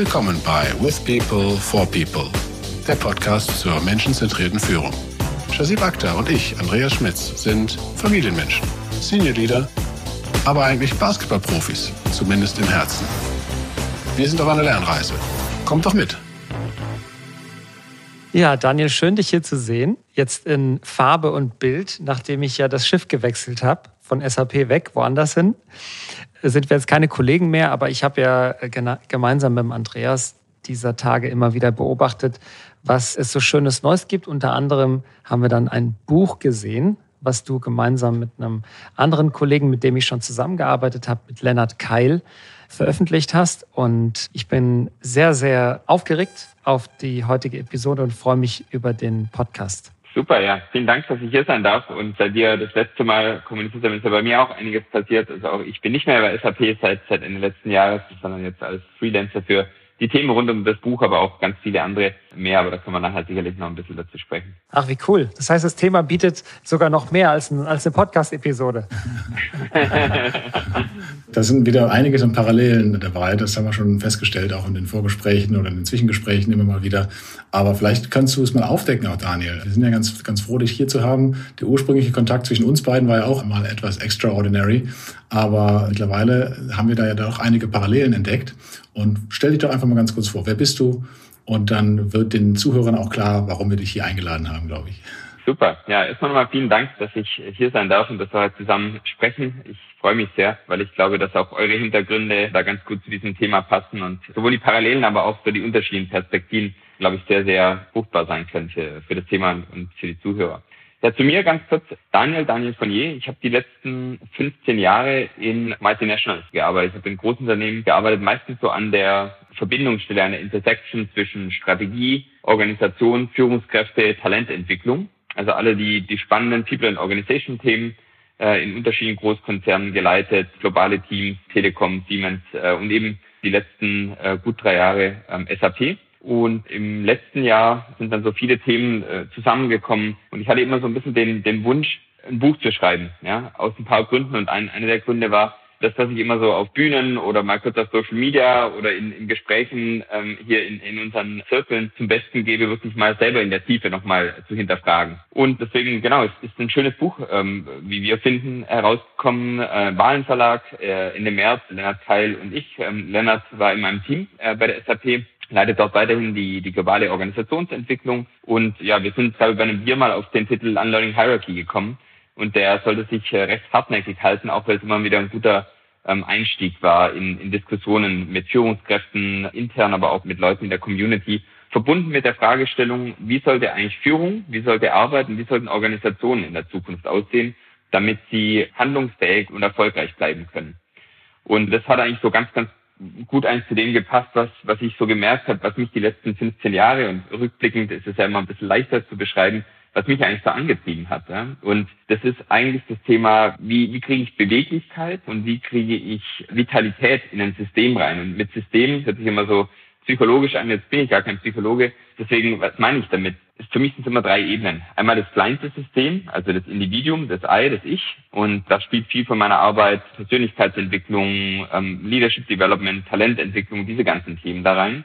Willkommen bei With People for People, der Podcast zur menschenzentrierten Führung. Shazib Akhtar und ich, Andreas Schmitz, sind Familienmenschen, Senior Leader, aber eigentlich Basketballprofis, zumindest im Herzen. Wir sind auf einer Lernreise. Kommt doch mit! Ja, Daniel, schön dich hier zu sehen. Jetzt in Farbe und Bild, nachdem ich ja das Schiff gewechselt habe, von SAP weg, woanders hin. Sind wir jetzt keine Kollegen mehr, aber ich habe ja gemeinsam mit Andreas dieser Tage immer wieder beobachtet, was es so schönes Neues gibt. Unter anderem haben wir dann ein Buch gesehen, was du gemeinsam mit einem anderen Kollegen, mit dem ich schon zusammengearbeitet habe, mit Lennart Keil, veröffentlicht hast. Und ich bin sehr, sehr aufgeregt auf die heutige Episode und freue mich über den Podcast. Super, ja. Vielen Dank, dass ich hier sein darf. Und seit wir das letzte Mal kommuniziert haben, ist ja bei mir auch einiges passiert. Also auch ich bin nicht mehr bei SAP seit, seit Ende letzten Jahres, sondern jetzt als Freelancer für die Themen rund um das Buch, aber auch ganz viele andere mehr, aber da können wir nachher sicherlich noch ein bisschen dazu sprechen. Ach, wie cool. Das heißt, das Thema bietet sogar noch mehr als, ein, als eine Podcast-Episode. da sind wieder einiges an Parallelen dabei, das haben wir schon festgestellt, auch in den Vorgesprächen oder in den Zwischengesprächen immer mal wieder. Aber vielleicht kannst du es mal aufdecken, auch Daniel. Wir sind ja ganz, ganz froh, dich hier zu haben. Der ursprüngliche Kontakt zwischen uns beiden war ja auch mal etwas extraordinary. Aber mittlerweile haben wir da ja doch einige Parallelen entdeckt. Und stell dich doch einfach mal ganz kurz vor, wer bist du? Und dann wird den Zuhörern auch klar, warum wir dich hier eingeladen haben, glaube ich. Super. Ja, erstmal nochmal vielen Dank, dass ich hier sein darf und dass wir heute zusammen sprechen. Ich freue mich sehr, weil ich glaube, dass auch eure Hintergründe da ganz gut zu diesem Thema passen und sowohl die Parallelen, aber auch so die unterschiedlichen Perspektiven, glaube ich, sehr, sehr fruchtbar sein für, für das Thema und für die Zuhörer. Ja, zu mir ganz kurz. Daniel, Daniel Fournier. Ich habe die letzten 15 Jahre in Multinationals gearbeitet. Ich habe in großen Unternehmen gearbeitet, meistens so an der Verbindungsstelle, an der Intersection zwischen Strategie, Organisation, Führungskräfte, Talententwicklung. Also alle die, die spannenden People and Organization Themen äh, in unterschiedlichen Großkonzernen geleitet, globale Teams, Telekom, Siemens äh, und eben die letzten äh, gut drei Jahre ähm, SAP. Und im letzten Jahr sind dann so viele Themen äh, zusammengekommen und ich hatte immer so ein bisschen den, den Wunsch, ein Buch zu schreiben, ja, aus ein paar Gründen. Und ein, einer der Gründe war, das, was ich immer so auf Bühnen oder mal kurz auf Social Media oder in, in Gesprächen ähm, hier in, in unseren Zirkeln zum Besten gebe, wirklich mal selber in der Tiefe nochmal zu hinterfragen. Und deswegen, genau, es ist ein schönes Buch, ähm, wie wir finden, herausgekommen, äh, Wahlenverlag, äh, Ende März, Lennart Keil und ich. Ähm, Lennart war in meinem Team äh, bei der SAP leitet dort weiterhin die, die globale Organisationsentwicklung. Und ja, wir sind, glaube ich, bei einem Bier mal auf den Titel Unlearning Hierarchy gekommen. Und der sollte sich äh, recht hartnäckig halten, auch weil es immer wieder ein guter ähm, Einstieg war in, in Diskussionen mit Führungskräften intern, aber auch mit Leuten in der Community, verbunden mit der Fragestellung, wie sollte eigentlich Führung, wie sollte Arbeit und wie sollten Organisationen in der Zukunft aussehen, damit sie handlungsfähig und erfolgreich bleiben können. Und das hat eigentlich so ganz, ganz gut eins zu dem gepasst, was, was ich so gemerkt habe, was mich die letzten 15 Jahre und rückblickend ist es ja immer ein bisschen leichter zu beschreiben, was mich eigentlich so angetrieben hat. Ja? Und das ist eigentlich das Thema, wie, wie kriege ich Beweglichkeit und wie kriege ich Vitalität in ein System rein. Und mit System hört sich immer so psychologisch an, jetzt bin ich gar kein Psychologe. Deswegen, was meine ich damit? Für mich sind es immer drei Ebenen. Einmal das kleinste System, also das Individuum, das I, das Ich. Und da spielt viel von meiner Arbeit Persönlichkeitsentwicklung, ähm, Leadership Development, Talententwicklung, diese ganzen Themen da rein.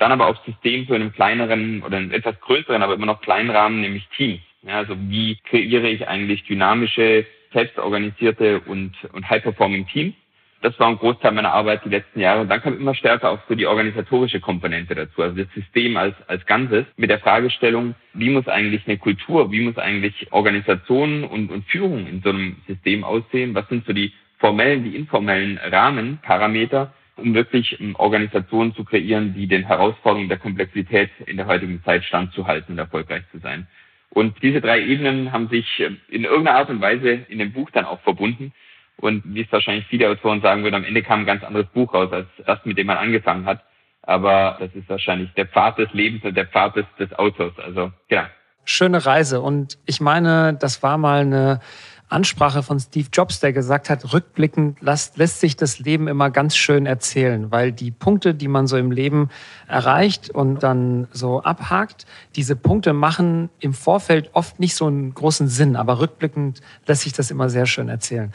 Dann aber auch System zu einem kleineren oder einem etwas größeren, aber immer noch kleinen Rahmen, nämlich Teams. Ja, also wie kreiere ich eigentlich dynamische, selbstorganisierte und, und high-performing Teams? Das war ein Großteil meiner Arbeit die letzten Jahre. Und dann kam immer stärker auch so die organisatorische Komponente dazu, also das System als, als Ganzes mit der Fragestellung, wie muss eigentlich eine Kultur, wie muss eigentlich Organisation und, und Führung in so einem System aussehen? Was sind so die formellen, die informellen Rahmenparameter, um wirklich ähm, Organisationen zu kreieren, die den Herausforderungen der Komplexität in der heutigen Zeit standzuhalten und erfolgreich zu sein. Und diese drei Ebenen haben sich ähm, in irgendeiner Art und Weise in dem Buch dann auch verbunden. Und wie es wahrscheinlich viele Autoren sagen würden, am Ende kam ein ganz anderes Buch raus als das, mit dem man angefangen hat. Aber das ist wahrscheinlich der Pfad des Lebens und der Pfad des, des Autors. Also, ja. Schöne Reise. Und ich meine, das war mal eine Ansprache von Steve Jobs, der gesagt hat, rückblickend lässt, lässt sich das Leben immer ganz schön erzählen, weil die Punkte, die man so im Leben erreicht und dann so abhakt, diese Punkte machen im Vorfeld oft nicht so einen großen Sinn, aber rückblickend lässt sich das immer sehr schön erzählen.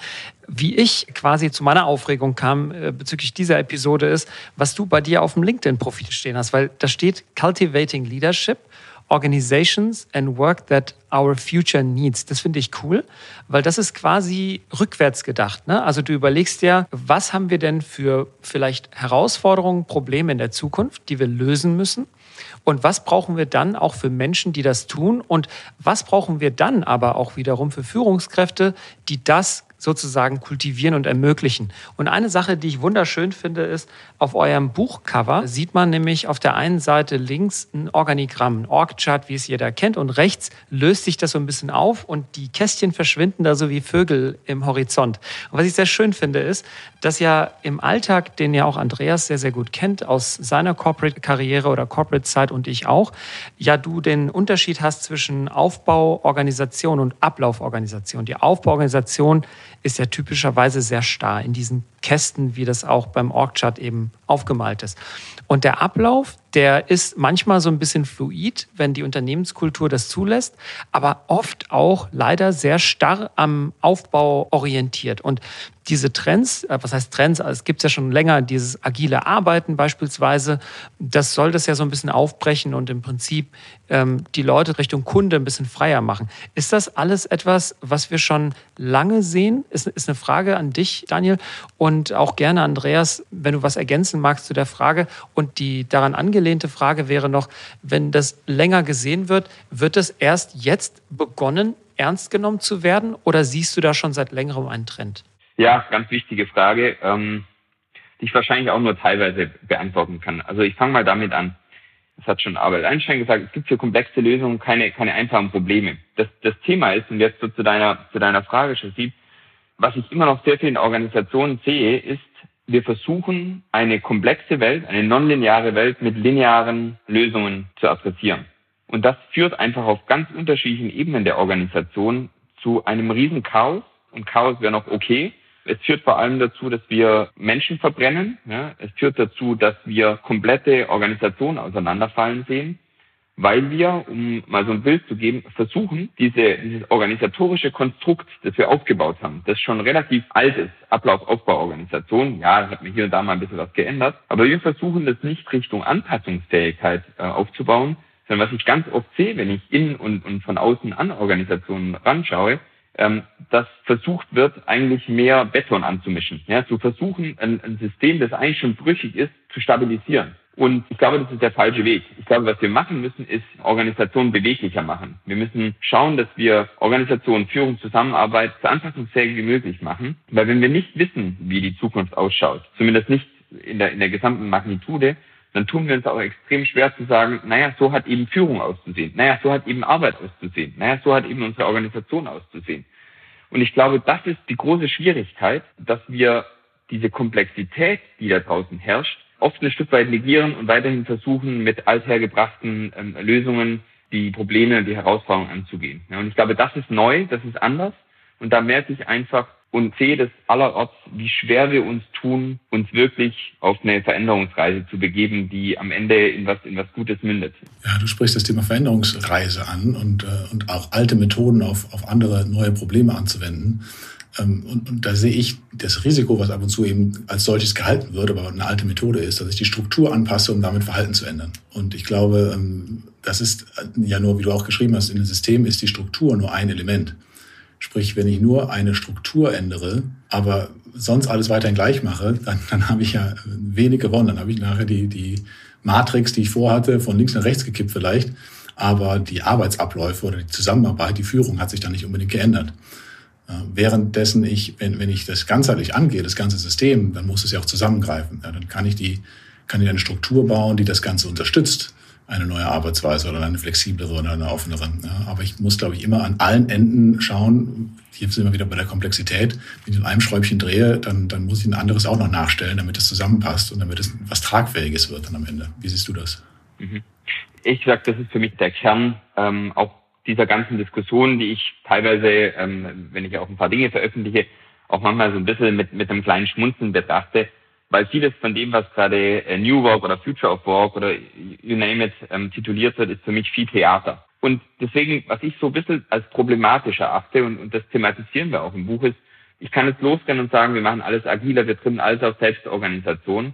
Wie ich quasi zu meiner Aufregung kam äh, bezüglich dieser Episode ist, was du bei dir auf dem LinkedIn-Profil stehen hast, weil da steht Cultivating Leadership Organizations and Work that Our Future Needs. Das finde ich cool, weil das ist quasi rückwärts gedacht. Ne? Also du überlegst ja, was haben wir denn für vielleicht Herausforderungen, Probleme in der Zukunft, die wir lösen müssen? Und was brauchen wir dann auch für Menschen, die das tun? Und was brauchen wir dann aber auch wiederum für Führungskräfte, die das sozusagen kultivieren und ermöglichen. Und eine Sache, die ich wunderschön finde, ist, auf eurem Buchcover sieht man nämlich auf der einen Seite links ein Organigramm, ein Org-Chart, wie es jeder kennt, und rechts löst sich das so ein bisschen auf und die Kästchen verschwinden da so wie Vögel im Horizont. Und was ich sehr schön finde, ist, dass ja im Alltag, den ja auch Andreas sehr, sehr gut kennt, aus seiner Corporate-Karriere oder Corporate-Zeit und ich auch, ja du den Unterschied hast zwischen Aufbauorganisation und Ablauforganisation. Die Aufbauorganisation ist ja typischerweise sehr starr in diesen Kästen, wie das auch beim Org-Chart eben aufgemalt ist. Und der Ablauf, der ist manchmal so ein bisschen fluid, wenn die Unternehmenskultur das zulässt, aber oft auch leider sehr starr am Aufbau orientiert. Und diese Trends, äh, was heißt Trends, es gibt ja schon länger, dieses agile Arbeiten beispielsweise, das soll das ja so ein bisschen aufbrechen und im Prinzip ähm, die Leute Richtung Kunde ein bisschen freier machen. Ist das alles etwas, was wir schon lange sehen? Ist, ist eine Frage an dich, Daniel, und auch gerne Andreas, wenn du was ergänzen magst zu der Frage. Und die daran angelehnte Frage wäre noch, wenn das länger gesehen wird, wird es erst jetzt begonnen, ernst genommen zu werden oder siehst du da schon seit längerem einen Trend? Ja, ganz wichtige Frage, ähm, die ich wahrscheinlich auch nur teilweise beantworten kann. Also ich fange mal damit an. Das hat schon Albert Einstein gesagt, es gibt für komplexe Lösungen keine, keine einfachen Probleme. Das, das Thema ist, und jetzt so zu deiner, zu deiner Frage, Shazib, was ich immer noch sehr vielen Organisationen sehe, ist, wir versuchen, eine komplexe Welt, eine nonlineare Welt mit linearen Lösungen zu adressieren. Und das führt einfach auf ganz unterschiedlichen Ebenen der Organisation zu einem riesen Chaos. Und Chaos wäre noch okay, es führt vor allem dazu, dass wir Menschen verbrennen. Ja. Es führt dazu, dass wir komplette Organisationen auseinanderfallen sehen, weil wir, um mal so ein Bild zu geben, versuchen, diese, dieses organisatorische Konstrukt, das wir aufgebaut haben, das schon relativ alt ist, Ablauf-Aufbau-Organisation, ja, das hat mir hier und da mal ein bisschen was geändert, aber wir versuchen das nicht Richtung Anpassungsfähigkeit äh, aufzubauen, sondern was ich ganz oft sehe, wenn ich in und, und von außen an Organisationen ranschaue, ähm, dass versucht wird, eigentlich mehr Beton anzumischen. Ja, zu versuchen, ein, ein System, das eigentlich schon brüchig ist, zu stabilisieren. Und ich glaube, das ist der falsche Weg. Ich glaube, was wir machen müssen, ist Organisationen beweglicher machen. Wir müssen schauen, dass wir Organisationen, Führung, Zusammenarbeit so anpassungsfähig wie möglich machen. Weil wenn wir nicht wissen, wie die Zukunft ausschaut, zumindest nicht in der, in der gesamten Magnitude, dann tun wir uns auch extrem schwer zu sagen, naja, so hat eben Führung auszusehen, naja, so hat eben Arbeit auszusehen, naja, so hat eben unsere Organisation auszusehen. Und ich glaube, das ist die große Schwierigkeit, dass wir diese Komplexität, die da draußen herrscht, oft ein Stück weit negieren und weiterhin versuchen, mit althergebrachten ähm, Lösungen die Probleme, die Herausforderungen anzugehen. Ja, und ich glaube, das ist neu, das ist anders. Und da merke ich einfach, und sehe das allerorts, wie schwer wir uns tun, uns wirklich auf eine Veränderungsreise zu begeben, die am Ende in was, in was Gutes mündet. Ja, du sprichst das Thema Veränderungsreise an und, äh, und auch alte Methoden auf, auf andere neue Probleme anzuwenden. Ähm, und, und da sehe ich das Risiko, was ab und zu eben als solches gehalten wird, aber eine alte Methode ist, dass ich die Struktur anpasse, um damit Verhalten zu ändern. Und ich glaube, ähm, das ist ja nur, wie du auch geschrieben hast, in dem System ist die Struktur nur ein Element. Sprich, wenn ich nur eine Struktur ändere, aber sonst alles weiterhin gleich mache, dann, dann habe ich ja wenig gewonnen. Dann habe ich nachher die, die Matrix, die ich vorhatte, von links nach rechts gekippt vielleicht. Aber die Arbeitsabläufe oder die Zusammenarbeit, die Führung hat sich dann nicht unbedingt geändert. Währenddessen ich, wenn, wenn ich das ganzheitlich angehe, das ganze System, dann muss es ja auch zusammengreifen. Ja, dann kann ich die, kann ich eine Struktur bauen, die das Ganze unterstützt eine neue Arbeitsweise oder eine flexiblere oder eine offenere. Ja, aber ich muss, glaube ich, immer an allen Enden schauen. Hier sind wir wieder bei der Komplexität. Wenn ich in einem Schräubchen drehe, dann, dann muss ich ein anderes auch noch nachstellen, damit es zusammenpasst und damit es was Tragfähiges wird dann am Ende. Wie siehst du das? Mhm. Ich sage, das ist für mich der Kern, ähm, auch dieser ganzen Diskussion, die ich teilweise, ähm, wenn ich auch ein paar Dinge veröffentliche, auch manchmal so ein bisschen mit, mit einem kleinen Schmunzeln betrachte, weil vieles von dem, was gerade äh, New Work oder Future of Work oder you name it ähm, tituliert wird, ist für mich viel Theater. Und deswegen, was ich so ein bisschen als problematisch erachte, und, und das thematisieren wir auch im Buch, ist, ich kann jetzt losrennen und sagen, wir machen alles agiler, wir trimmen alles auf Selbstorganisation.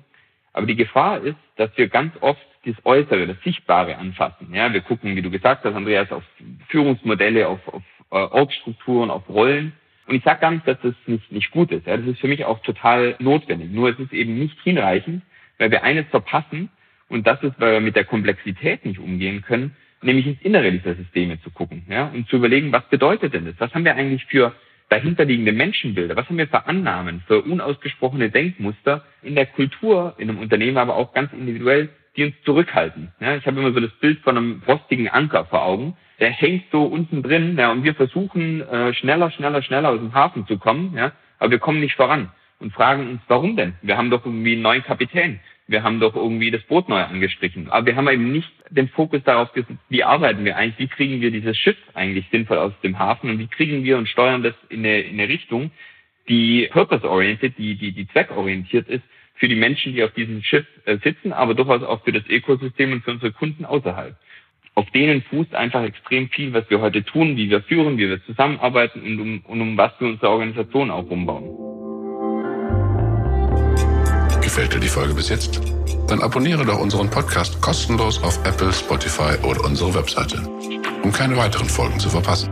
Aber die Gefahr ist, dass wir ganz oft das Äußere, das Sichtbare anfassen. Ja, wir gucken, wie du gesagt hast, Andreas, auf Führungsmodelle, auf, auf äh, Orgstrukturen, auf Rollen. Und ich sage nicht, dass das nicht, nicht gut ist. Ja, das ist für mich auch total notwendig. Nur es ist eben nicht hinreichend, weil wir eines verpassen, und das ist, weil wir mit der Komplexität nicht umgehen können, nämlich ins Innere dieser Systeme zu gucken ja, und zu überlegen, was bedeutet denn das? Was haben wir eigentlich für dahinterliegende Menschenbilder? Was haben wir für Annahmen, für unausgesprochene Denkmuster in der Kultur, in einem Unternehmen, aber auch ganz individuell, die uns zurückhalten. Ja, ich habe immer so das Bild von einem rostigen Anker vor Augen. Der hängt so unten drin ja, und wir versuchen äh, schneller, schneller, schneller aus dem Hafen zu kommen, ja, aber wir kommen nicht voran und fragen uns, warum denn? Wir haben doch irgendwie einen neuen Kapitän. Wir haben doch irgendwie das Boot neu angestrichen. Aber wir haben eben nicht den Fokus darauf gesetzt, wie arbeiten wir eigentlich, wie kriegen wir dieses Schiff eigentlich sinnvoll aus dem Hafen und wie kriegen wir und steuern das in eine, in eine Richtung, die purpose-oriented, die, die, die zweckorientiert ist, für die Menschen, die auf diesem Schiff äh, sitzen, aber durchaus auch für das Ökosystem und für unsere Kunden außerhalb. Auf denen fußt einfach extrem viel, was wir heute tun, wie wir führen, wie wir zusammenarbeiten und um, und um was wir unsere Organisation auch umbauen. Gefällt dir die Folge bis jetzt? Dann abonniere doch unseren Podcast kostenlos auf Apple, Spotify oder unsere Webseite, um keine weiteren Folgen zu verpassen.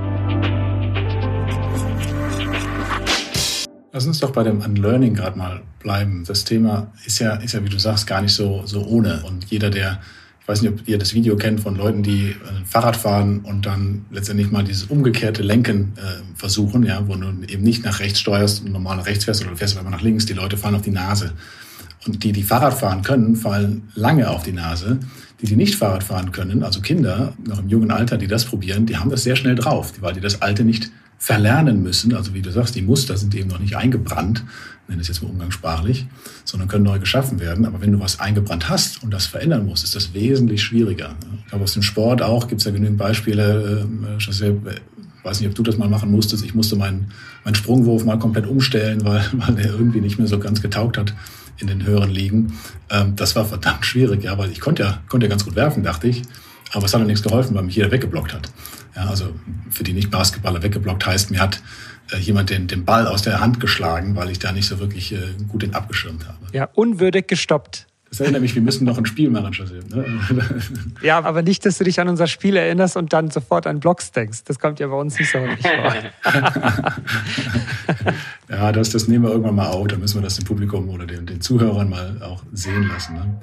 Lass uns doch bei dem Unlearning gerade mal bleiben. Das Thema ist ja, ist ja, wie du sagst, gar nicht so, so ohne. Und jeder, der, ich weiß nicht, ob ihr das Video kennt von Leuten, die äh, Fahrrad fahren und dann letztendlich mal dieses umgekehrte Lenken äh, versuchen, ja, wo du eben nicht nach rechts steuerst und normal nach rechts fährst oder du fährst aber nach links, die Leute fallen auf die Nase. Und die, die Fahrrad fahren können, fallen lange auf die Nase. Die, die nicht Fahrrad fahren können, also Kinder, noch im jungen Alter, die das probieren, die haben das sehr schnell drauf, weil die das Alte nicht verlernen müssen. Also wie du sagst, die Muster sind eben noch nicht eingebrannt, nenne es jetzt mal umgangssprachlich, sondern können neu geschaffen werden. Aber wenn du was eingebrannt hast und das verändern musst, ist das wesentlich schwieriger. Ich glaube, aus dem Sport auch gibt es ja genügend Beispiele. Ich weiß nicht, ob du das mal machen musstest. Ich musste meinen, meinen Sprungwurf mal komplett umstellen, weil, weil der irgendwie nicht mehr so ganz getaugt hat in den höheren Ligen. Ähm, das war verdammt schwierig, ja, weil ich konnte ja, konnte ja ganz gut werfen, dachte ich. Aber es hat ja nichts geholfen, weil mich jeder weggeblockt hat. Ja, also für die Nicht-Basketballer weggeblockt heißt, mir hat äh, jemand den, den Ball aus der Hand geschlagen, weil ich da nicht so wirklich äh, gut den abgeschirmt habe. Ja, unwürdig gestoppt. Das erinnert mich, wir müssen noch ein Spiel machen, José. Ne? Ja, aber nicht, dass du dich an unser Spiel erinnerst und dann sofort an Blocks denkst. Das kommt ja bei uns nicht so häufig vor. ja, das, das nehmen wir irgendwann mal auf. Da müssen wir das dem Publikum oder den, den Zuhörern mal auch sehen lassen. Ne?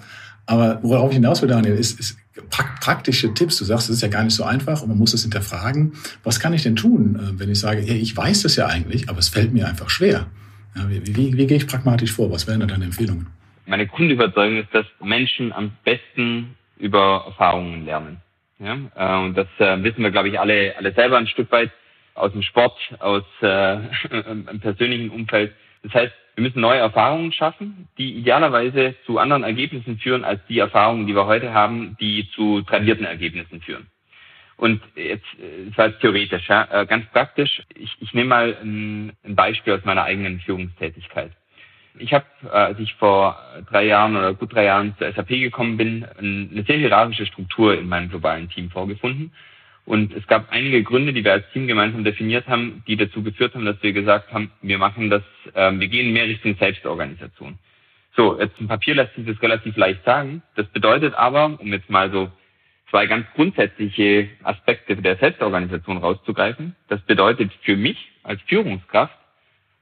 Aber worauf ich hinaus will, Daniel, ist, ist praktische Tipps. Du sagst, es ist ja gar nicht so einfach und man muss es hinterfragen. Was kann ich denn tun, äh, wenn ich sage, hey, ich weiß das ja eigentlich, aber es fällt mir einfach schwer? Ja, wie, wie, wie gehe ich pragmatisch vor? Was wären da deine Empfehlungen? Meine Grundüberzeugung ist, dass Menschen am besten über Erfahrungen lernen. Ja? Äh, und das äh, wissen wir, glaube ich, alle, alle selber ein Stück weit aus dem Sport, aus äh, im persönlichen Umfeld. Das heißt, wir müssen neue Erfahrungen schaffen, die idealerweise zu anderen Ergebnissen führen als die Erfahrungen, die wir heute haben, die zu tradierten Ergebnissen führen. Und jetzt, äh, das war jetzt theoretisch, ja, ganz praktisch. Ich, ich nehme mal ein Beispiel aus meiner eigenen Führungstätigkeit. Ich habe, äh, als ich vor drei Jahren oder gut drei Jahren zur SAP gekommen bin, eine sehr hierarchische Struktur in meinem globalen Team vorgefunden und es gab einige Gründe, die wir als Team gemeinsam definiert haben, die dazu geführt haben, dass wir gesagt haben, wir machen das, äh, wir gehen mehr Richtung Selbstorganisation. So, jetzt im Papier lässt sich das relativ leicht sagen. Das bedeutet aber, um jetzt mal so zwei ganz grundsätzliche Aspekte der Selbstorganisation rauszugreifen, das bedeutet für mich als Führungskraft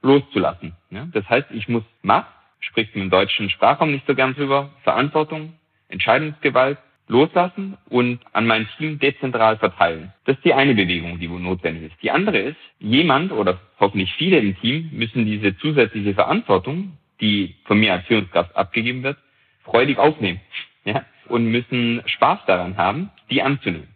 loszulassen. Ja? Das heißt, ich muss Macht, spricht im deutschen Sprachraum nicht so gern drüber, Verantwortung, Entscheidungsgewalt loslassen und an mein Team dezentral verteilen. Das ist die eine Bewegung, die notwendig ist. Die andere ist, jemand oder hoffentlich viele im Team müssen diese zusätzliche Verantwortung, die von mir als Führungskraft abgegeben wird, freudig aufnehmen. Ja? Und müssen Spaß daran haben, die anzunehmen.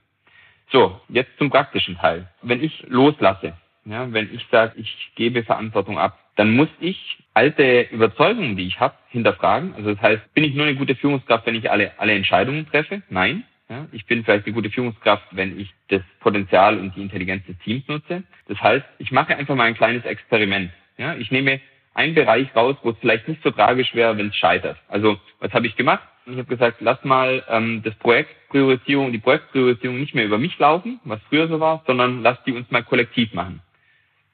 So, jetzt zum praktischen Teil. Wenn ich loslasse, ja, wenn ich sage, ich gebe Verantwortung ab, dann muss ich alte Überzeugungen, die ich habe, hinterfragen. Also das heißt, bin ich nur eine gute Führungskraft, wenn ich alle, alle Entscheidungen treffe? Nein. Ja, ich bin vielleicht eine gute Führungskraft, wenn ich das Potenzial und die Intelligenz des Teams nutze. Das heißt, ich mache einfach mal ein kleines Experiment. Ja, ich nehme einen Bereich raus, wo es vielleicht nicht so tragisch wäre, wenn es scheitert. Also was habe ich gemacht? Ich habe gesagt, lass mal ähm, das Projektpriorisierung, die Projektpriorisierung nicht mehr über mich laufen, was früher so war, sondern lass die uns mal kollektiv machen.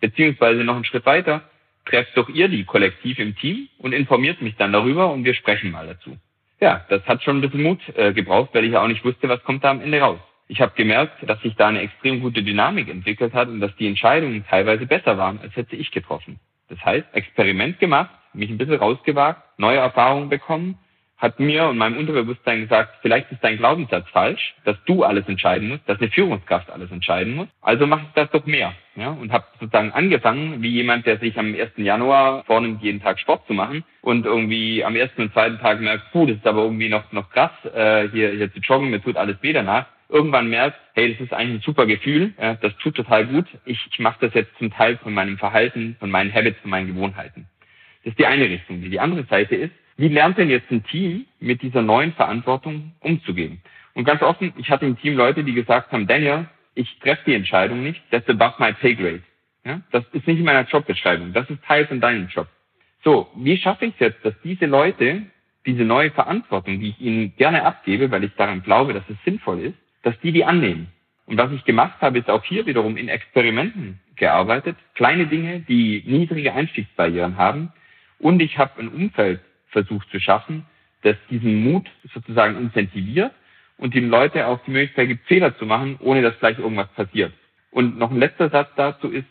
Beziehungsweise noch einen Schritt weiter, trefft doch ihr die kollektiv im Team und informiert mich dann darüber und wir sprechen mal dazu. Ja, das hat schon ein bisschen Mut äh, gebraucht, weil ich ja auch nicht wusste, was kommt da am Ende raus. Ich habe gemerkt, dass sich da eine extrem gute Dynamik entwickelt hat und dass die Entscheidungen teilweise besser waren, als hätte ich getroffen. Das heißt, Experiment gemacht, mich ein bisschen rausgewagt, neue Erfahrungen bekommen, hat mir und meinem Unterbewusstsein gesagt, vielleicht ist dein Glaubenssatz falsch, dass du alles entscheiden musst, dass eine Führungskraft alles entscheiden muss. Also mach ich das doch mehr. Ja, und habe sozusagen angefangen, wie jemand, der sich am 1. Januar vornimmt, jeden Tag Sport zu machen und irgendwie am ersten und zweiten Tag merkt, puh, das ist aber irgendwie noch, noch krass, äh, hier, hier zu joggen, mir tut alles weh danach irgendwann merkt, hey, das ist eigentlich ein super Gefühl, ja, das tut total gut. Ich, ich mache das jetzt zum Teil von meinem Verhalten, von meinen Habits, von meinen Gewohnheiten. Das ist die eine Richtung. Die andere Seite ist, wie lernt denn jetzt ein Team mit dieser neuen Verantwortung umzugehen? Und ganz offen, ich hatte im Team Leute, die gesagt haben, Daniel, ich treffe die Entscheidung nicht, that's above my pay grade. Ja, das ist nicht in meiner Jobbeschreibung, das ist Teil von deinem Job. So, wie schaffe ich es jetzt, dass diese Leute diese neue Verantwortung, die ich ihnen gerne abgebe, weil ich daran glaube, dass es sinnvoll ist, dass die die annehmen. Und was ich gemacht habe, ist auch hier wiederum in Experimenten gearbeitet. Kleine Dinge, die niedrige Einstiegsbarrieren haben. Und ich habe ein Umfeld versucht zu schaffen, das diesen Mut sozusagen incentiviert und den Leute auch die Möglichkeit gibt, Fehler zu machen, ohne dass gleich irgendwas passiert. Und noch ein letzter Satz dazu ist,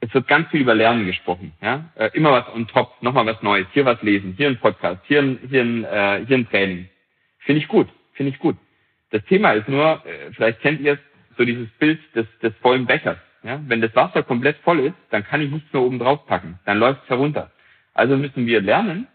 es wird ganz viel über Lernen gesprochen. Ja? Äh, immer was on top, nochmal was Neues, hier was lesen, hier ein Podcast, hier ein, hier ein, äh, hier ein Training. Finde ich gut, finde ich gut. Das Thema ist nur, äh, vielleicht kennt ihr es, so dieses Bild des, des vollen Bechers. Ja? Wenn das Wasser komplett voll ist, dann kann ich nichts mehr oben drauf packen. Dann läuft es herunter. Also müssen wir lernen,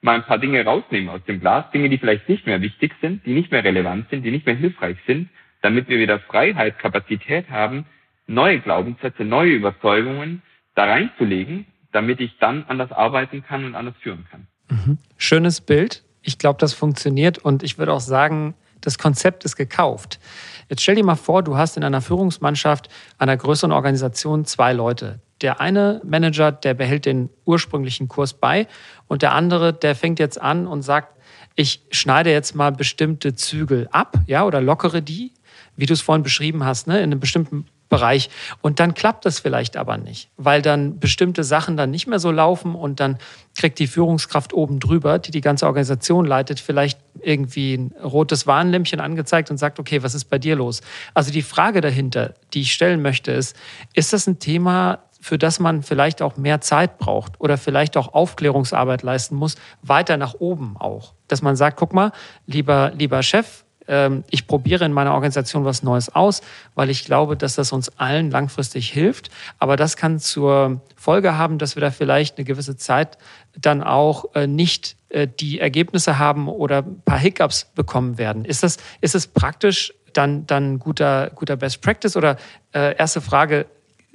mal ein paar Dinge rausnehmen aus dem Glas, Dinge, die vielleicht nicht mehr wichtig sind, die nicht mehr relevant sind, die nicht mehr hilfreich sind, damit wir wieder Freiheit, Kapazität haben, neue Glaubenssätze, neue Überzeugungen da reinzulegen, damit ich dann anders arbeiten kann und anders führen kann. Mhm. Schönes Bild. Ich glaube, das funktioniert und ich würde auch sagen, das Konzept ist gekauft. Jetzt stell dir mal vor, du hast in einer Führungsmannschaft einer größeren Organisation zwei Leute. Der eine Manager, der behält den ursprünglichen Kurs bei und der andere, der fängt jetzt an und sagt, ich schneide jetzt mal bestimmte Zügel ab, ja, oder lockere die, wie du es vorhin beschrieben hast, ne, in einem bestimmten Bereich. Und dann klappt das vielleicht aber nicht, weil dann bestimmte Sachen dann nicht mehr so laufen und dann kriegt die Führungskraft oben drüber, die die ganze Organisation leitet, vielleicht irgendwie ein rotes Warnlämpchen angezeigt und sagt, okay, was ist bei dir los? Also die Frage dahinter, die ich stellen möchte, ist, ist das ein Thema, für das man vielleicht auch mehr Zeit braucht oder vielleicht auch Aufklärungsarbeit leisten muss, weiter nach oben auch. Dass man sagt, guck mal, lieber, lieber Chef, ähm, ich probiere in meiner Organisation was Neues aus, weil ich glaube, dass das uns allen langfristig hilft. Aber das kann zur Folge haben, dass wir da vielleicht eine gewisse Zeit dann auch äh, nicht äh, die Ergebnisse haben oder ein paar Hiccups bekommen werden. Ist das, ist es praktisch dann, dann guter, guter Best Practice? Oder äh, erste Frage,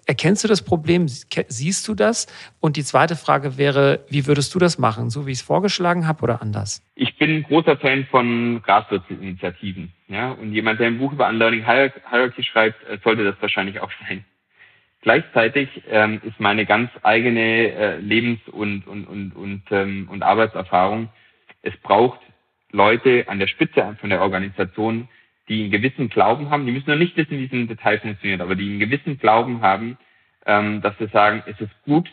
Erkennst du das Problem? Siehst du das? Und die zweite Frage wäre, wie würdest du das machen? So wie ich es vorgeschlagen habe oder anders? Ich bin großer Fan von Grassroots-Initiativen. Ja? Und jemand, der ein Buch über Unlearning Hierarchy schreibt, äh, sollte das wahrscheinlich auch sein. Gleichzeitig ähm, ist meine ganz eigene äh, Lebens- und, und, und, und, ähm, und Arbeitserfahrung, es braucht Leute an der Spitze von der Organisation, die einen gewissen Glauben haben, die müssen noch nicht wissen, wie es im Detail funktioniert, aber die einen gewissen Glauben haben, ähm, dass sie sagen, es ist gut,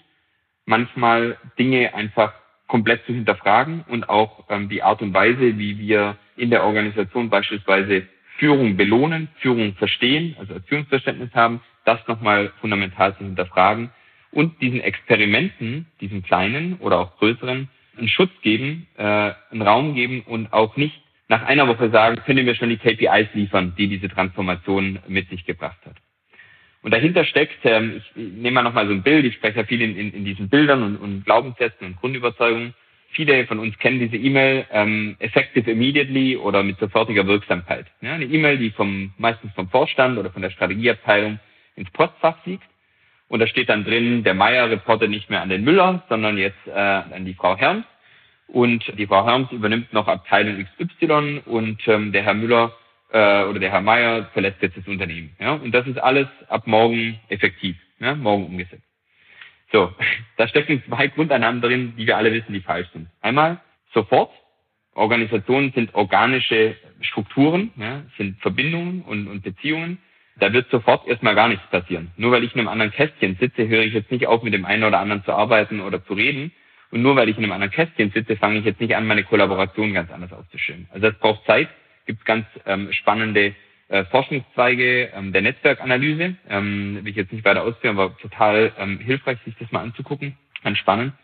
manchmal Dinge einfach komplett zu hinterfragen und auch ähm, die Art und Weise, wie wir in der Organisation beispielsweise Führung belohnen, Führung verstehen, also als Führungsverständnis haben, das nochmal fundamental zu hinterfragen und diesen Experimenten, diesen kleinen oder auch größeren, einen Schutz geben, äh, einen Raum geben und auch nicht nach einer Woche sagen, können wir schon die KPIs liefern, die diese Transformation mit sich gebracht hat. Und dahinter steckt, ähm, ich nehme mal nochmal so ein Bild, ich spreche ja viel in, in, in diesen Bildern und, und Glaubenssätzen und Grundüberzeugungen. Viele von uns kennen diese E-Mail ähm, effective immediately oder mit sofortiger Wirksamkeit. Ja, eine E-Mail, die vom meistens vom Vorstand oder von der Strategieabteilung ins Postfach fliegt. Und da steht dann drin, der Meier reportet nicht mehr an den Müller, sondern jetzt äh, an die Frau Herrn. Und die Frau Herms übernimmt noch Abteilung XY und ähm, der Herr Müller äh, oder der Herr Meier verlässt jetzt das Unternehmen. Ja? Und das ist alles ab morgen effektiv, ja? morgen umgesetzt. So, da stecken zwei Grundannahmen drin, die wir alle wissen, die falsch sind. Einmal sofort. Organisationen sind organische Strukturen, ja, sind Verbindungen und, und Beziehungen. Da wird sofort erstmal gar nichts passieren. Nur weil ich in einem anderen Kästchen sitze, höre ich jetzt nicht auf, mit dem einen oder anderen zu arbeiten oder zu reden. Und nur weil ich in einem anderen Kästchen sitze, fange ich jetzt nicht an, meine Kollaboration ganz anders aufzustellen. Also das braucht Zeit. Gibt ganz ähm, spannende äh, Forschungszweige ähm, der Netzwerkanalyse. Ähm, will ich jetzt nicht weiter ausführen, aber total ähm, hilfreich, sich das mal anzugucken. Ganz spannend.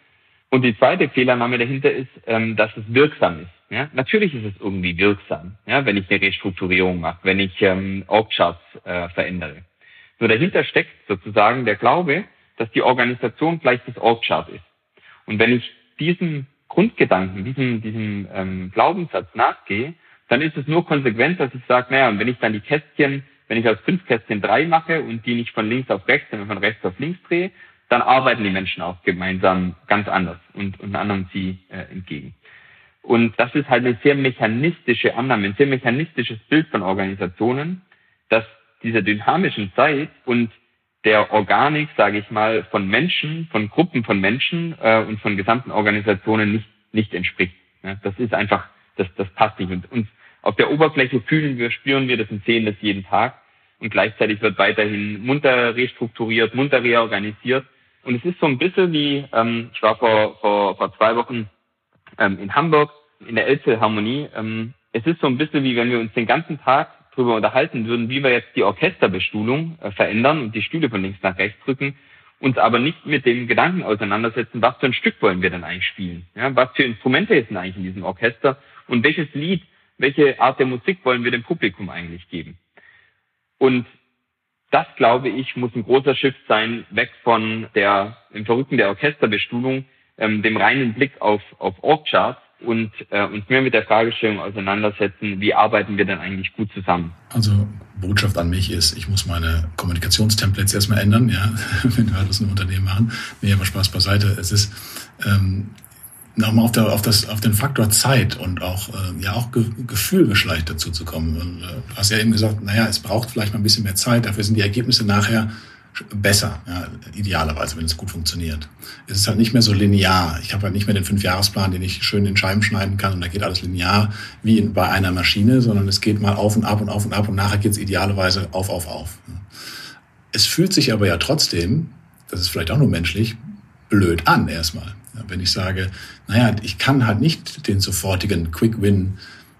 Und die zweite Fehlernahme dahinter ist, ähm, dass es wirksam ist. Ja? Natürlich ist es irgendwie wirksam, ja? wenn ich eine Restrukturierung mache, wenn ich ähm, Org-Charts äh, verändere. Nur dahinter steckt sozusagen der Glaube, dass die Organisation gleich das Org-Chart ist. Und wenn ich diesem Grundgedanken, diesem, diesem ähm, Glaubenssatz nachgehe, dann ist es nur konsequent, dass ich sage, naja, und wenn ich dann die Kästchen, wenn ich aus fünf Kästchen drei mache und die nicht von links auf rechts, sondern von rechts auf links drehe, dann arbeiten die Menschen auch gemeinsam ganz anders und, und anderen sie äh, entgegen. Und das ist halt eine sehr mechanistische Annahme, ein sehr mechanistisches Bild von Organisationen, dass dieser dynamischen Zeit und der Organik, sage ich mal, von Menschen, von Gruppen von Menschen äh, und von gesamten Organisationen nicht, nicht entspricht. Ja, das ist einfach, das, das passt nicht. Und, und auf der Oberfläche fühlen wir, spüren wir das und sehen das jeden Tag. Und gleichzeitig wird weiterhin munter restrukturiert, munter reorganisiert. Und es ist so ein bisschen wie, ähm, ich war vor, vor, vor zwei Wochen ähm, in Hamburg in der Elbphilharmonie. Ähm, es ist so ein bisschen wie, wenn wir uns den ganzen Tag darüber unterhalten würden, wie wir jetzt die Orchesterbestuhlung äh, verändern und die Stühle von links nach rechts drücken, uns aber nicht mit dem Gedanken auseinandersetzen, was für ein Stück wollen wir denn eigentlich spielen? Ja, was für Instrumente sind eigentlich in diesem Orchester und welches Lied welche Art der Musik wollen wir dem Publikum eigentlich geben? Und das, glaube ich, muss ein großer Shift sein, weg von der, im Verrückten der Orchesterbestuhlung, ähm, dem reinen Blick auf, auf Org-Charts und äh, uns mehr mit der Fragestellung auseinandersetzen, wie arbeiten wir denn eigentlich gut zusammen? Also Botschaft an mich ist, ich muss meine Kommunikationstemplates erstmal ändern, ja, wenn wir das in Unternehmen machen. Nee, aber Spaß beiseite. Es ist, ähm, nochmal auf, auf, auf den Faktor Zeit und auch, äh, ja, auch Ge Gefühl geschleicht dazu zu kommen. Und, äh, du hast ja eben gesagt, naja, es braucht vielleicht mal ein bisschen mehr Zeit, dafür sind die Ergebnisse nachher besser, ja, idealerweise, wenn es gut funktioniert. Es ist halt nicht mehr so linear. Ich habe halt nicht mehr den Fünfjahresplan, den ich schön in Scheiben schneiden kann und da geht alles linear wie in, bei einer Maschine, sondern es geht mal auf und ab und auf und ab und nachher geht es idealerweise auf, auf, auf. Es fühlt sich aber ja trotzdem, das ist vielleicht auch nur menschlich, blöd an erstmal. Wenn ich sage, naja, ich kann halt nicht den sofortigen Quick Win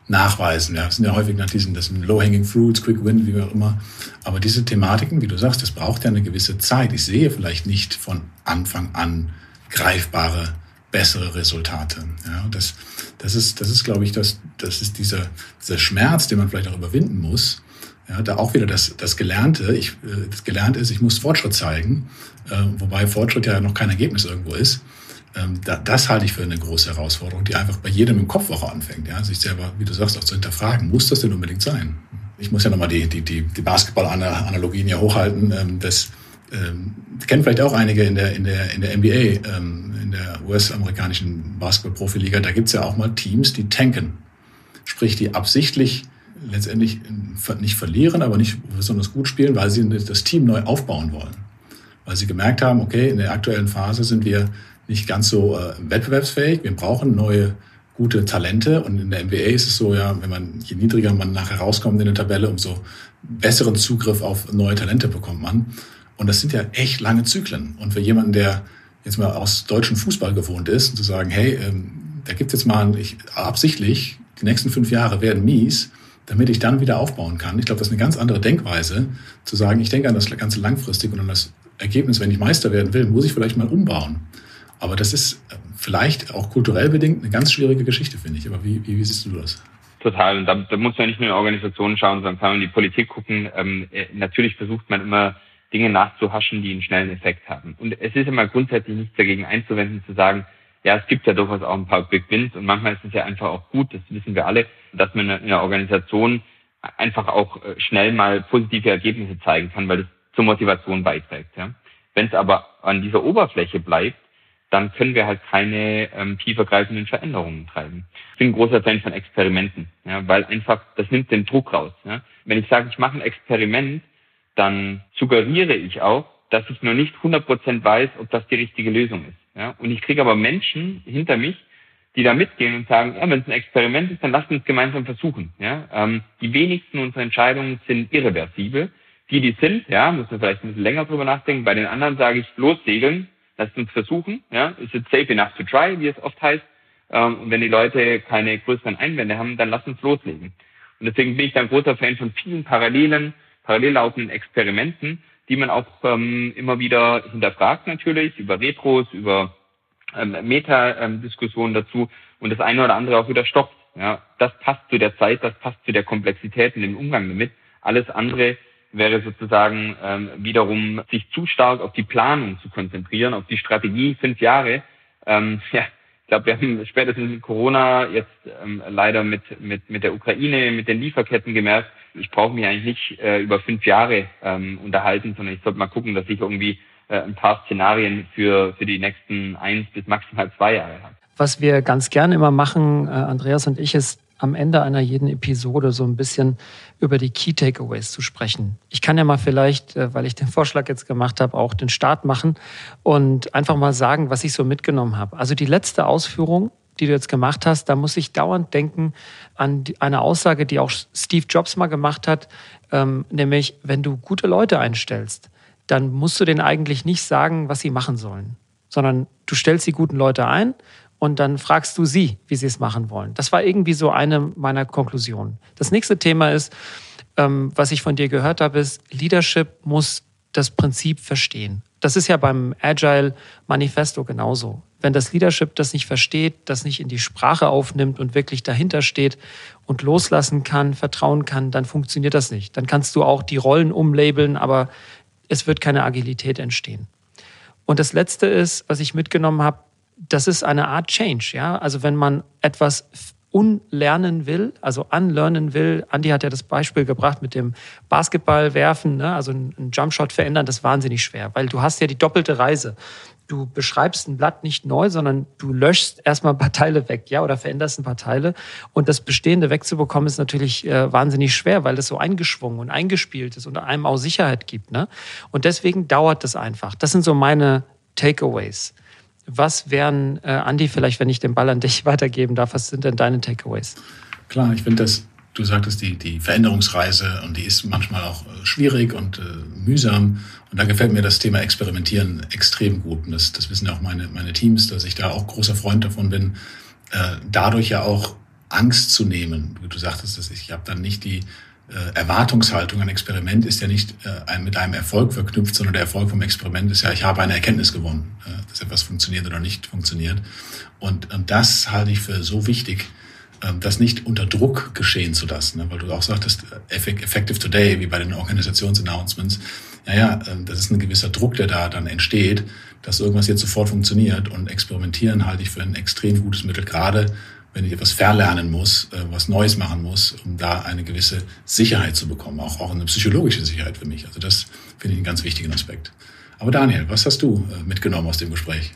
nachweisen. Ja, das sind ja häufig nach diesen, das sind Low-Hanging Fruits, Quick Win, wie auch immer. Aber diese Thematiken, wie du sagst, das braucht ja eine gewisse Zeit. Ich sehe vielleicht nicht von Anfang an greifbare, bessere Resultate. Ja, das, das ist, das ist, glaube ich, das, das ist dieser, dieser Schmerz, den man vielleicht auch überwinden muss. Ja, da auch wieder das, das Gelernte. Ich, äh, das Gelernte ist, ich muss Fortschritt zeigen, äh, wobei Fortschritt ja noch kein Ergebnis irgendwo ist. Ähm, das halte ich für eine große Herausforderung, die einfach bei jedem im Kopf auch anfängt, ja, sich selber, wie du sagst, auch zu hinterfragen. Muss das denn unbedingt sein? Ich muss ja nochmal die, die, die, die Basketball-Analogien hier hochhalten. Ähm, das ähm, kennen vielleicht auch einige in der, in der, in der NBA, ähm, in der US-amerikanischen Basketball-Profiliga. Da gibt's ja auch mal Teams, die tanken. Sprich, die absichtlich letztendlich nicht verlieren, aber nicht besonders gut spielen, weil sie das Team neu aufbauen wollen. Weil sie gemerkt haben, okay, in der aktuellen Phase sind wir nicht ganz so äh, wettbewerbsfähig. Wir brauchen neue gute Talente und in der NBA ist es so, ja, wenn man je niedriger man nachher rauskommt in der Tabelle, umso besseren Zugriff auf neue Talente bekommt man. Und das sind ja echt lange Zyklen. Und für jemanden, der jetzt mal aus deutschen Fußball gewohnt ist, zu sagen, hey, ähm, da gibt jetzt mal ich, absichtlich, die nächsten fünf Jahre werden mies, damit ich dann wieder aufbauen kann. Ich glaube, das ist eine ganz andere Denkweise, zu sagen, ich denke an das Ganze langfristig und an das Ergebnis, wenn ich Meister werden will, muss ich vielleicht mal umbauen. Aber das ist äh, vielleicht auch kulturell bedingt eine ganz schwierige Geschichte, finde ich. Aber wie, wie, wie siehst du das? Total. Und da, da muss man nicht nur in Organisationen schauen, sondern kann man in die Politik gucken. Ähm, äh, natürlich versucht man immer Dinge nachzuhaschen, die einen schnellen Effekt haben. Und es ist immer grundsätzlich nichts dagegen einzuwenden, zu sagen, ja, es gibt ja durchaus auch ein paar Big Wins und manchmal ist es ja einfach auch gut, das wissen wir alle, dass man in einer Organisation einfach auch äh, schnell mal positive Ergebnisse zeigen kann, weil das zur Motivation beiträgt. Ja. Wenn es aber an dieser Oberfläche bleibt, dann können wir halt keine ähm, tiefergreifenden Veränderungen treiben. Ich bin ein großer Fan von Experimenten, ja, weil einfach, das nimmt den Druck raus. Ja. Wenn ich sage, ich mache ein Experiment, dann suggeriere ich auch, dass ich noch nicht 100% weiß, ob das die richtige Lösung ist. Ja. Und ich kriege aber Menschen hinter mich, die da mitgehen und sagen, ja, wenn es ein Experiment ist, dann lasst uns gemeinsam versuchen. Ja. Ähm, die wenigsten unserer Entscheidungen sind irreversibel. Die, die sind, ja, muss man vielleicht ein bisschen länger drüber nachdenken. Bei den anderen sage ich, lossegeln, lasst uns versuchen. Ja, ist it safe enough to try, wie es oft heißt. Ähm, und wenn die Leute keine größeren Einwände haben, dann lasst uns loslegen. Und deswegen bin ich da ein großer Fan von vielen parallelen, parallel laufenden Experimenten, die man auch ähm, immer wieder hinterfragt natürlich, über Retros, über ähm, Meta-Diskussionen dazu und das eine oder andere auch wieder stoppt. Ja, das passt zu der Zeit, das passt zu der Komplexität in dem Umgang damit. Alles andere wäre sozusagen ähm, wiederum sich zu stark auf die Planung zu konzentrieren, auf die Strategie fünf Jahre. Ähm, ja, ich glaube, wir haben spätestens mit Corona jetzt ähm, leider mit, mit, mit der Ukraine, mit den Lieferketten gemerkt, ich brauche mich eigentlich nicht äh, über fünf Jahre ähm, unterhalten, sondern ich sollte mal gucken, dass ich irgendwie äh, ein paar Szenarien für, für die nächsten eins bis maximal zwei Jahre habe. Was wir ganz gerne immer machen, äh, Andreas und ich, ist am Ende einer jeden Episode so ein bisschen über die Key Takeaways zu sprechen. Ich kann ja mal vielleicht, äh, weil ich den Vorschlag jetzt gemacht habe, auch den Start machen und einfach mal sagen, was ich so mitgenommen habe. Also die letzte Ausführung, die du jetzt gemacht hast, da muss ich dauernd denken an eine Aussage, die auch Steve Jobs mal gemacht hat, ähm, nämlich, wenn du gute Leute einstellst, dann musst du denen eigentlich nicht sagen, was sie machen sollen, sondern du stellst die guten Leute ein und dann fragst du sie, wie sie es machen wollen. Das war irgendwie so eine meiner Konklusionen. Das nächste Thema ist, ähm, was ich von dir gehört habe, ist, Leadership muss das Prinzip verstehen. Das ist ja beim Agile Manifesto genauso. Wenn das Leadership das nicht versteht, das nicht in die Sprache aufnimmt und wirklich dahinter steht und loslassen kann, vertrauen kann, dann funktioniert das nicht. Dann kannst du auch die Rollen umlabeln, aber es wird keine Agilität entstehen. Und das Letzte ist, was ich mitgenommen habe, das ist eine Art Change, ja. Also wenn man etwas unlernen will, also unlernen will. Andi hat ja das Beispiel gebracht mit dem Basketball werfen, ne? also ein Jumpshot verändern, das ist wahnsinnig schwer, weil du hast ja die doppelte Reise. Du beschreibst ein Blatt nicht neu, sondern du löschst erstmal ein paar Teile weg, ja, oder veränderst ein paar Teile. Und das Bestehende wegzubekommen ist natürlich äh, wahnsinnig schwer, weil das so eingeschwungen und eingespielt ist und einem auch Sicherheit gibt. Ne? Und deswegen dauert das einfach. Das sind so meine Takeaways. Was wären, äh, Andi, vielleicht, wenn ich den Ball an dich weitergeben darf, was sind denn deine Takeaways? Klar, ich finde das, du sagtest, die, die Veränderungsreise und die ist manchmal auch äh, schwierig und äh, mühsam. Und da gefällt mir das Thema Experimentieren extrem gut. Und das, das wissen ja auch meine, meine Teams, dass ich da auch großer Freund davon bin, äh, dadurch ja auch Angst zu nehmen. Du sagtest, dass ich, habe dann nicht die Erwartungshaltung, ein Experiment ist ja nicht äh, mit einem Erfolg verknüpft, sondern der Erfolg vom Experiment ist ja, ich habe eine Erkenntnis gewonnen, äh, dass etwas funktioniert oder nicht funktioniert. Und, und das halte ich für so wichtig, äh, das nicht unter Druck geschehen zu lassen, ne? weil du auch sagtest, äh, effective today, wie bei den Organisationsannouncements, naja, äh, das ist ein gewisser Druck, der da dann entsteht, dass irgendwas jetzt sofort funktioniert und experimentieren halte ich für ein extrem gutes Mittel, gerade wenn ich etwas verlernen muss, äh, was Neues machen muss, um da eine gewisse Sicherheit zu bekommen, auch, auch eine psychologische Sicherheit für mich. Also das finde ich einen ganz wichtigen Aspekt. Aber Daniel, was hast du äh, mitgenommen aus dem Gespräch?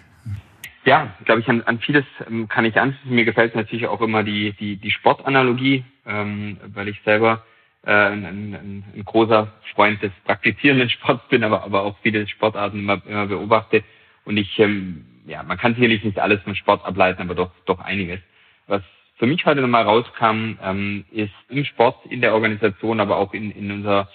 Ja, glaube ich, an, an vieles ähm, kann ich anschließen. Mir gefällt natürlich auch immer die, die, die Sportanalogie, ähm, weil ich selber äh, ein, ein, ein großer Freund des praktizierenden Sports bin, aber, aber auch viele Sportarten immer, immer beobachte. Und ich, ähm, ja, man kann sicherlich nicht alles vom Sport ableiten, aber doch, doch einiges. Was für mich heute nochmal rauskam, ähm, ist im Sport, in der Organisation, aber auch in, in unserer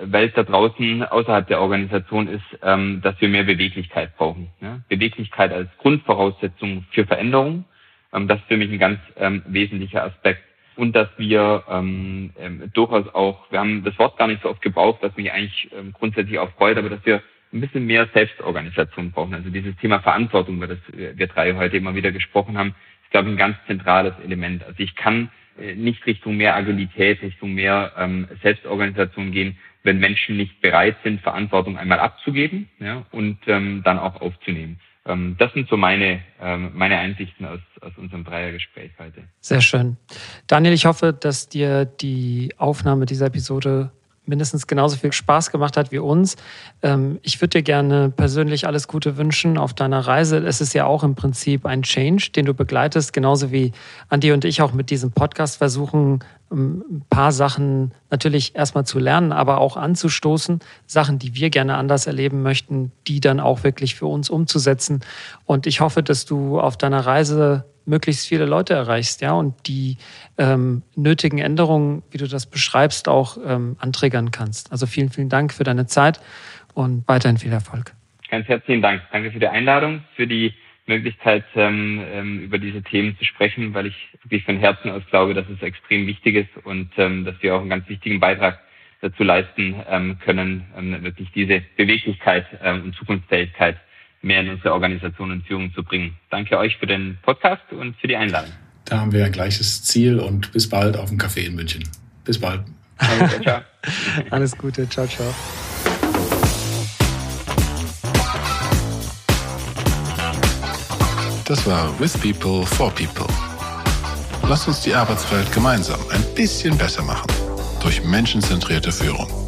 Welt da draußen, außerhalb der Organisation, ist, ähm, dass wir mehr Beweglichkeit brauchen. Ne? Beweglichkeit als Grundvoraussetzung für Veränderung. Ähm, das ist für mich ein ganz ähm, wesentlicher Aspekt. Und dass wir ähm, ähm, durchaus auch, wir haben das Wort gar nicht so oft gebraucht, was mich eigentlich ähm, grundsätzlich auch freut, aber dass wir ein bisschen mehr Selbstorganisation brauchen. Also dieses Thema Verantwortung, über das wir drei heute immer wieder gesprochen haben, ist, glaube ich, ein ganz zentrales Element. Also ich kann äh, nicht Richtung mehr Agilität, Richtung mehr ähm, Selbstorganisation gehen, wenn Menschen nicht bereit sind, Verantwortung einmal abzugeben ja, und ähm, dann auch aufzunehmen. Ähm, das sind so meine, ähm, meine Einsichten aus, aus unserem Dreiergespräch heute. Sehr schön. Daniel, ich hoffe, dass dir die Aufnahme dieser Episode mindestens genauso viel Spaß gemacht hat wie uns. Ähm, ich würde dir gerne persönlich alles Gute wünschen auf deiner Reise. Es ist ja auch im Prinzip ein Change, den du begleitest, genauso wie Andi und ich auch mit diesem Podcast versuchen, ähm, ein paar Sachen natürlich erstmal zu lernen, aber auch anzustoßen, Sachen, die wir gerne anders erleben möchten, die dann auch wirklich für uns umzusetzen. Und ich hoffe, dass du auf deiner Reise möglichst viele Leute erreichst, ja, und die ähm, nötigen Änderungen, wie du das beschreibst, auch ähm, anträgern kannst. Also vielen, vielen Dank für deine Zeit und weiterhin viel Erfolg. Ganz herzlichen Dank. Danke für die Einladung, für die Möglichkeit, ähm, ähm, über diese Themen zu sprechen, weil ich wirklich von Herzen aus glaube, dass es extrem wichtig ist und ähm, dass wir auch einen ganz wichtigen Beitrag dazu leisten ähm, können, ähm, wirklich diese Beweglichkeit ähm, und Zukunftsfähigkeit mehr in unsere Organisation und Führung zu bringen. Danke euch für den Podcast und für die Einladung. Da haben wir ein gleiches Ziel und bis bald auf dem Café in München. Bis bald. Ciao, ciao. Alles Gute. Ciao, ciao. Das war With People for People. Lasst uns die Arbeitswelt gemeinsam ein bisschen besser machen durch menschenzentrierte Führung.